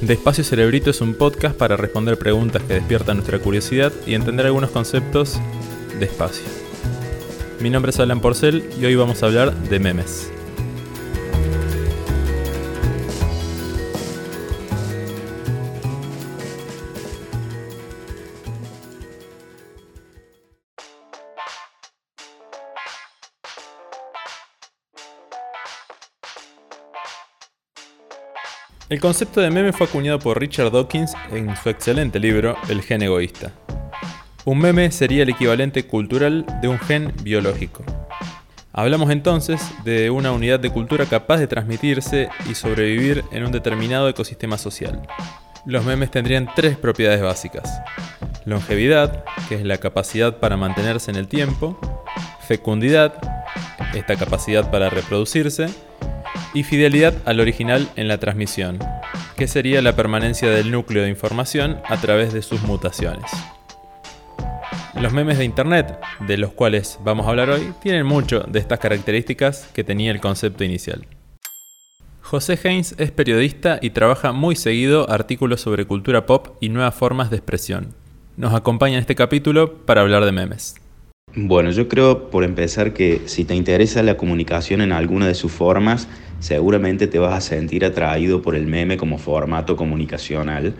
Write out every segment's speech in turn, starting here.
Despacio Cerebrito es un podcast para responder preguntas que despiertan nuestra curiosidad y entender algunos conceptos despacio. Mi nombre es Alan Porcel y hoy vamos a hablar de memes. El concepto de meme fue acuñado por Richard Dawkins en su excelente libro El gen egoísta. Un meme sería el equivalente cultural de un gen biológico. Hablamos entonces de una unidad de cultura capaz de transmitirse y sobrevivir en un determinado ecosistema social. Los memes tendrían tres propiedades básicas. Longevidad, que es la capacidad para mantenerse en el tiempo. Fecundidad, esta capacidad para reproducirse y fidelidad al original en la transmisión, que sería la permanencia del núcleo de información a través de sus mutaciones. Los memes de Internet, de los cuales vamos a hablar hoy, tienen mucho de estas características que tenía el concepto inicial. José Haynes es periodista y trabaja muy seguido artículos sobre cultura pop y nuevas formas de expresión. Nos acompaña en este capítulo para hablar de memes. Bueno, yo creo por empezar que si te interesa la comunicación en alguna de sus formas, seguramente te vas a sentir atraído por el meme como formato comunicacional,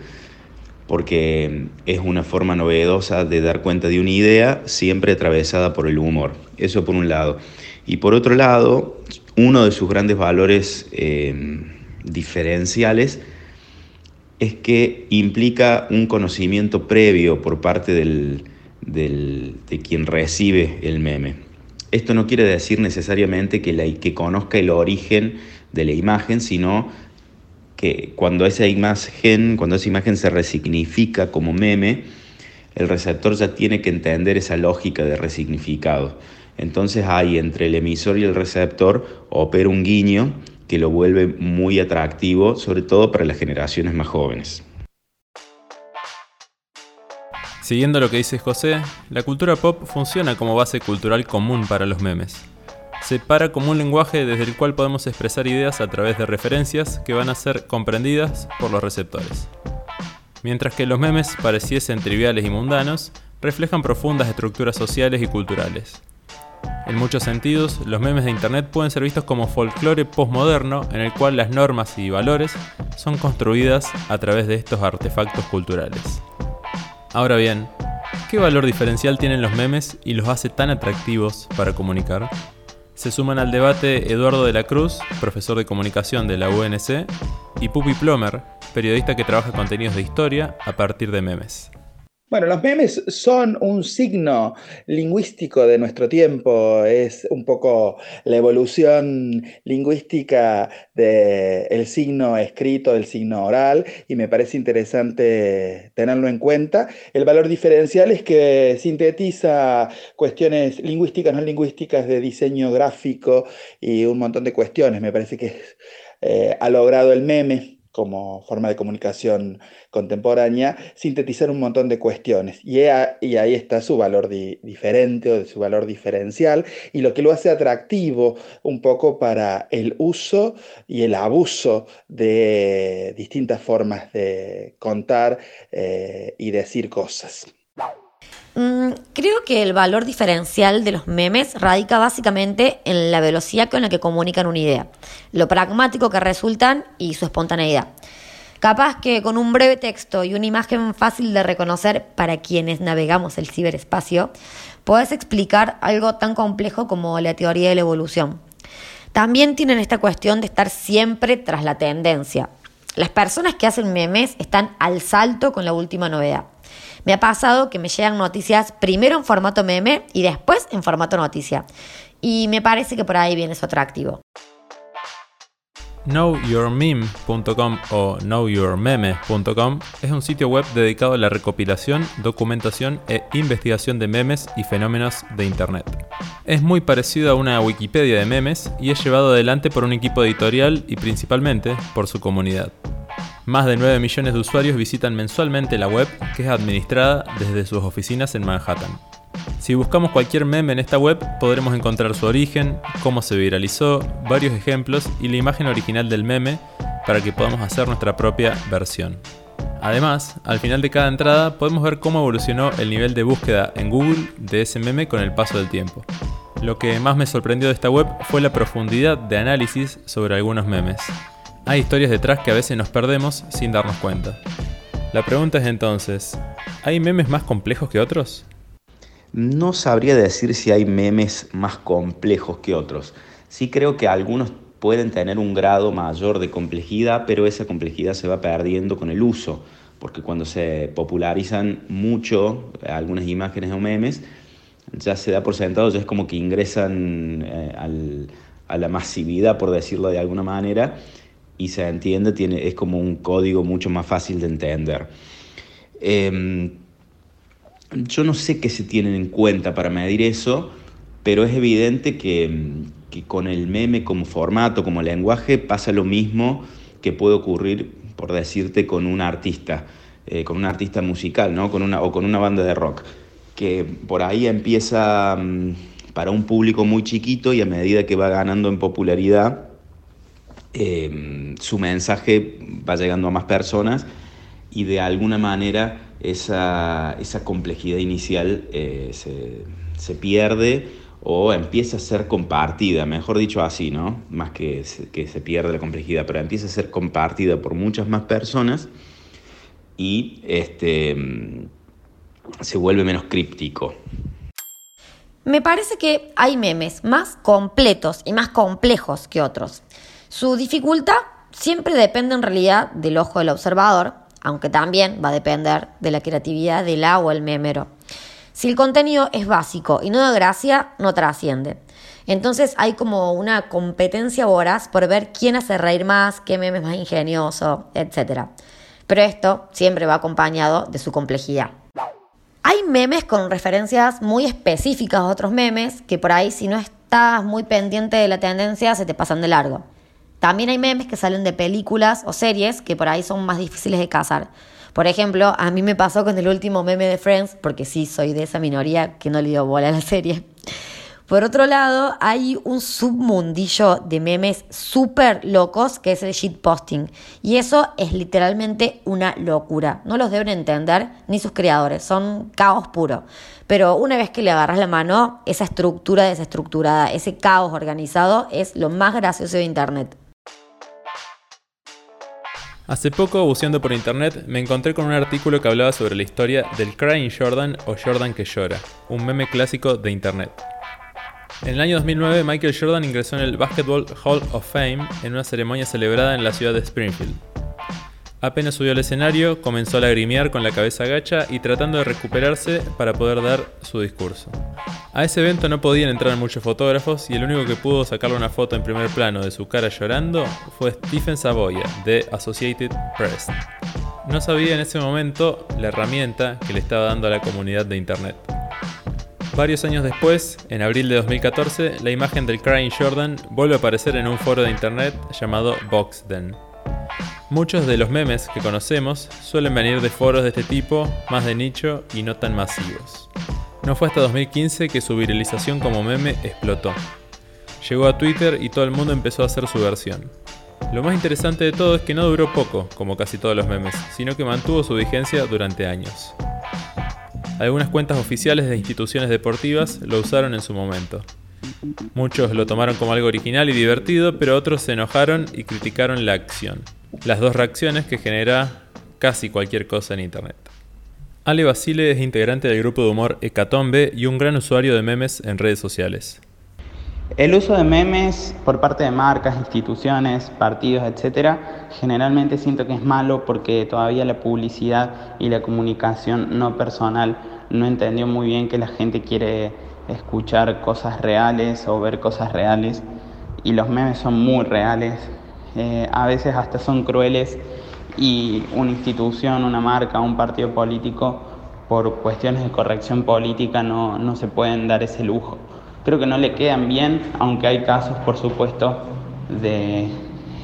porque es una forma novedosa de dar cuenta de una idea siempre atravesada por el humor. Eso por un lado. Y por otro lado, uno de sus grandes valores eh, diferenciales es que implica un conocimiento previo por parte del, de quien recibe el meme. Esto no quiere decir necesariamente que, que conozca el origen de la imagen, sino que cuando esa imagen, cuando esa imagen se resignifica como meme, el receptor ya tiene que entender esa lógica de resignificado. Entonces hay entre el emisor y el receptor opera un guiño que lo vuelve muy atractivo, sobre todo para las generaciones más jóvenes. Siguiendo lo que dice José, la cultura pop funciona como base cultural común para los memes. Se para como un lenguaje desde el cual podemos expresar ideas a través de referencias que van a ser comprendidas por los receptores. Mientras que los memes pareciesen triviales y mundanos, reflejan profundas estructuras sociales y culturales. En muchos sentidos, los memes de Internet pueden ser vistos como folclore postmoderno en el cual las normas y valores son construidas a través de estos artefactos culturales. Ahora bien, ¿qué valor diferencial tienen los memes y los hace tan atractivos para comunicar? Se suman al debate Eduardo de la Cruz, profesor de comunicación de la UNC, y Pupi Plomer, periodista que trabaja contenidos de historia a partir de memes. Bueno, los memes son un signo lingüístico de nuestro tiempo, es un poco la evolución lingüística del signo escrito, del signo oral, y me parece interesante tenerlo en cuenta. El valor diferencial es que sintetiza cuestiones lingüísticas, no lingüísticas, de diseño gráfico y un montón de cuestiones. Me parece que eh, ha logrado el meme como forma de comunicación contemporánea, sintetizar un montón de cuestiones. Y, ahí está su valor diferente o su valor diferencial y lo que lo hace atractivo un poco para el uso y el abuso de distintas formas de contar eh, y decir cosas. Mm, creo que el valor diferencial de los memes radica básicamente en la velocidad con la que comunican una idea, lo pragmático que resultan y su espontaneidad. Capaz que con un breve texto y una imagen fácil de reconocer para quienes navegamos el ciberespacio, puedes explicar algo tan complejo como la teoría de la evolución. También tienen esta cuestión de estar siempre tras la tendencia. Las personas que hacen memes están al salto con la última novedad. Me ha pasado que me llegan noticias primero en formato meme y después en formato noticia. Y me parece que por ahí viene su atractivo. KnowYourMeme.com o KnowYourMeme.com es un sitio web dedicado a la recopilación, documentación e investigación de memes y fenómenos de Internet. Es muy parecido a una Wikipedia de memes y es llevado adelante por un equipo editorial y principalmente por su comunidad. Más de 9 millones de usuarios visitan mensualmente la web, que es administrada desde sus oficinas en Manhattan. Si buscamos cualquier meme en esta web, podremos encontrar su origen, cómo se viralizó, varios ejemplos y la imagen original del meme, para que podamos hacer nuestra propia versión. Además, al final de cada entrada podemos ver cómo evolucionó el nivel de búsqueda en Google de ese meme con el paso del tiempo. Lo que más me sorprendió de esta web fue la profundidad de análisis sobre algunos memes. Hay historias detrás que a veces nos perdemos sin darnos cuenta. La pregunta es entonces, ¿hay memes más complejos que otros? No sabría decir si hay memes más complejos que otros. Sí creo que algunos pueden tener un grado mayor de complejidad, pero esa complejidad se va perdiendo con el uso, porque cuando se popularizan mucho algunas imágenes o memes, ya se da por sentado, ya es como que ingresan eh, a la masividad, por decirlo de alguna manera, y se entiende, tiene, es como un código mucho más fácil de entender. Em, yo no sé qué se tienen en cuenta para medir eso, pero es evidente que, con el meme como formato, como lenguaje, pasa lo mismo que puede ocurrir, por decirte, con un artista, eh, con un artista musical, ¿no? con una, o con una banda de rock, que por ahí empieza mm, para un público muy chiquito y a medida que va ganando en popularidad, em, su mensaje va llegando a más personas y de alguna manera esa, esa complejidad inicial eh, se, se pierde o empieza a ser compartida, mejor dicho así, ¿no? Más que que se pierde la complejidad, pero empieza a ser compartida por muchas más personas y este, se vuelve menos críptico. Me parece que hay memes más completos y más complejos que otros. Su dificultad siempre depende en realidad del ojo del observador, aunque también va a depender de la creatividad del la o el memero. Si el contenido es básico y no da gracia, no trasciende. Entonces hay como una competencia voraz por ver quién hace reír más, qué meme es más ingenioso, etc. Pero esto siempre va acompañado de su complejidad. Hay memes con referencias muy específicas a otros memes que por ahí si no estás muy pendiente de la tendencia se te pasan de largo. También hay memes que salen de películas o series que por ahí son más difíciles de cazar. Por ejemplo, a mí me pasó con el último meme de Friends, porque sí soy de esa minoría que no le dio bola a la serie. Por otro lado, hay un submundillo de memes súper locos que es el shitposting. Y eso es literalmente una locura. No los deben entender ni sus creadores, son caos puro. Pero una vez que le agarras la mano, esa estructura desestructurada, ese caos organizado es lo más gracioso de Internet. Hace poco, buceando por internet, me encontré con un artículo que hablaba sobre la historia del Crying Jordan o Jordan que llora, un meme clásico de internet. En el año 2009, Michael Jordan ingresó en el Basketball Hall of Fame en una ceremonia celebrada en la ciudad de Springfield. Apenas subió al escenario, comenzó a lagrimear con la cabeza gacha y tratando de recuperarse para poder dar su discurso. A ese evento no podían entrar muchos fotógrafos y el único que pudo sacarle una foto en primer plano de su cara llorando fue Stephen Savoya de Associated Press. No sabía en ese momento la herramienta que le estaba dando a la comunidad de Internet. Varios años después, en abril de 2014, la imagen del Crying Jordan vuelve a aparecer en un foro de Internet llamado Boxden. Muchos de los memes que conocemos suelen venir de foros de este tipo, más de nicho y no tan masivos. No fue hasta 2015 que su viralización como meme explotó. Llegó a Twitter y todo el mundo empezó a hacer su versión. Lo más interesante de todo es que no duró poco, como casi todos los memes, sino que mantuvo su vigencia durante años. Algunas cuentas oficiales de instituciones deportivas lo usaron en su momento. Muchos lo tomaron como algo original y divertido, pero otros se enojaron y criticaron la acción las dos reacciones que genera casi cualquier cosa en Internet. Ale Basile es integrante del grupo de humor Hecatombe y un gran usuario de memes en redes sociales. El uso de memes por parte de marcas, instituciones, partidos, etcétera, generalmente siento que es malo porque todavía la publicidad y la comunicación no personal no entendió muy bien que la gente quiere escuchar cosas reales o ver cosas reales y los memes son muy reales, eh, a veces hasta son crueles y una institución, una marca, un partido político, por cuestiones de corrección política no, no se pueden dar ese lujo. Creo que no le quedan bien, aunque hay casos, por supuesto, de,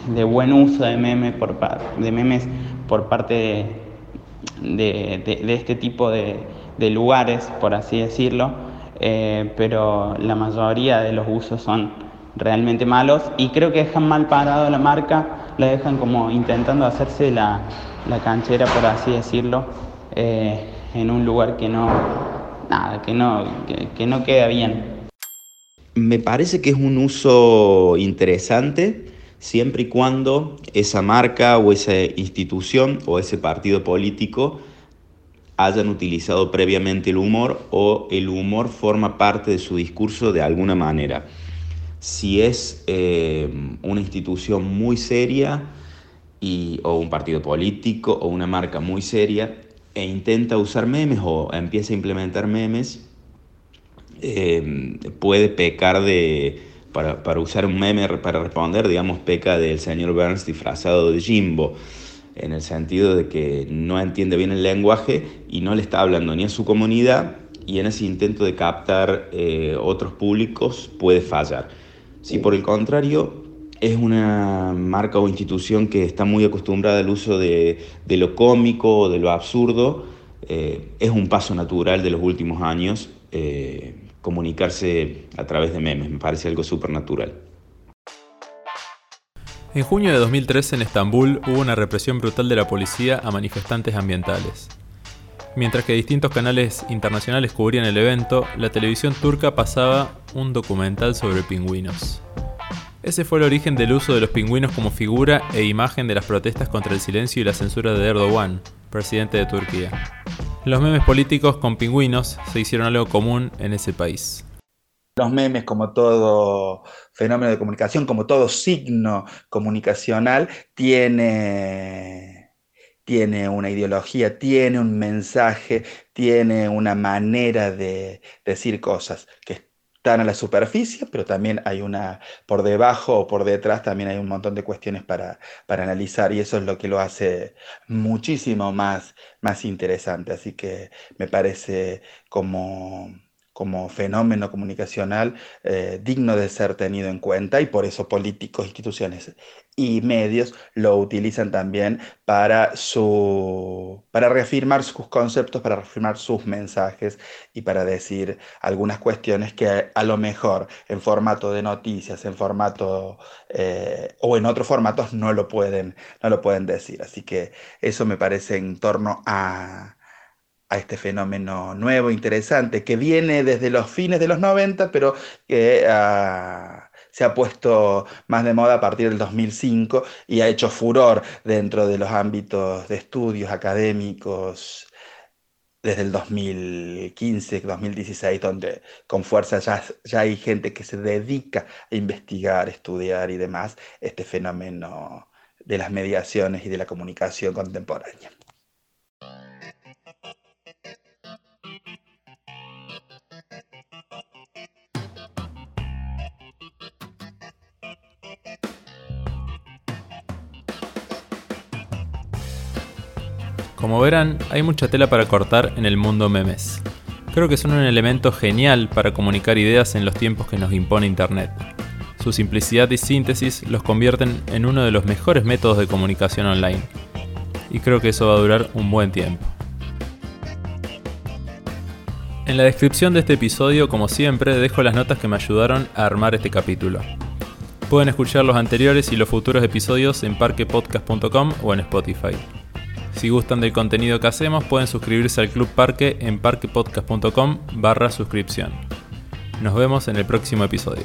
de buen uso de, meme por, de memes por parte de, de, este tipo de, lugares, por así decirlo, eh, pero la mayoría de los usos son realmente malos y creo que dejan mal parado la marca la dejan como intentando hacerse la, canchera, por así decirlo, eh, en un lugar que no, nada, que no, que no queda bien. Me parece que es un uso interesante siempre y cuando esa marca o esa institución o ese partido político hayan utilizado previamente el humor o el humor forma parte de su discurso de alguna manera. Si es eh, una institución muy seria y, o un partido político o una marca muy seria e intenta usar memes o empieza a implementar memes, eh, puede pecar de, para, para, usar un meme para responder, digamos, peca del señor Burns disfrazado de Jimbo en el sentido de que no entiende bien el lenguaje y no le está hablando ni a su comunidad y en ese intento de captar eh, otros públicos puede fallar. Si por el contrario es una marca o institución que está muy acostumbrada al uso de, lo cómico o de lo absurdo, eh, es un paso natural de los últimos años eh, comunicarse a través de memes, me parece algo súper natural. En junio de 2013 en Estambul hubo una represión brutal de la policía a manifestantes ambientales. Mientras que distintos canales internacionales cubrían el evento, la televisión turca pasaba un documental sobre pingüinos. Ese fue el origen del uso de los pingüinos como figura e imagen de las protestas contra el silencio y la censura de Erdogan, presidente de Turquía. Los memes políticos con pingüinos se hicieron algo común en ese país. Los memes, como todo fenómeno de comunicación, como todo signo comunicacional, tiene, tiene una ideología, tiene un mensaje, tiene una manera de decir cosas que están a la superficie, pero también hay una, por debajo o por detrás, también hay un montón de cuestiones para, para analizar y eso es lo que lo hace muchísimo más, más interesante. Así que me parece como como fenómeno comunicacional eh, digno de ser tenido en cuenta y por eso políticos, instituciones y medios lo utilizan también para, su, para reafirmar sus conceptos, para reafirmar sus mensajes y para decir algunas cuestiones que a lo mejor en formato de noticias, en formato eh, o en otros formatos no lo, pueden, no lo pueden decir. Así que eso me parece en torno a a este fenómeno nuevo, interesante, que viene desde los fines de los 90, pero que ah, se ha puesto más de moda a partir del 2005 y ha hecho furor dentro de los ámbitos de estudios académicos desde el 2015, 2016, donde con fuerza ya, ya hay gente que se dedica a investigar, estudiar y demás este fenómeno de las mediaciones y de la comunicación contemporánea. Como verán, hay mucha tela para cortar en el mundo memes. Creo que son un elemento genial para comunicar ideas en los tiempos que nos impone Internet. Su simplicidad y síntesis los convierten en uno de los mejores métodos de comunicación online. Y creo que eso va a durar un buen tiempo. En la descripción de este episodio, como siempre, dejo las notas que me ayudaron a armar este capítulo. Pueden escuchar los anteriores y los futuros episodios en parquepodcast.com o en Spotify. Si gustan del contenido que hacemos, pueden suscribirse al Club Parque en parquepodcast.com barra suscripción. Nos vemos en el próximo episodio.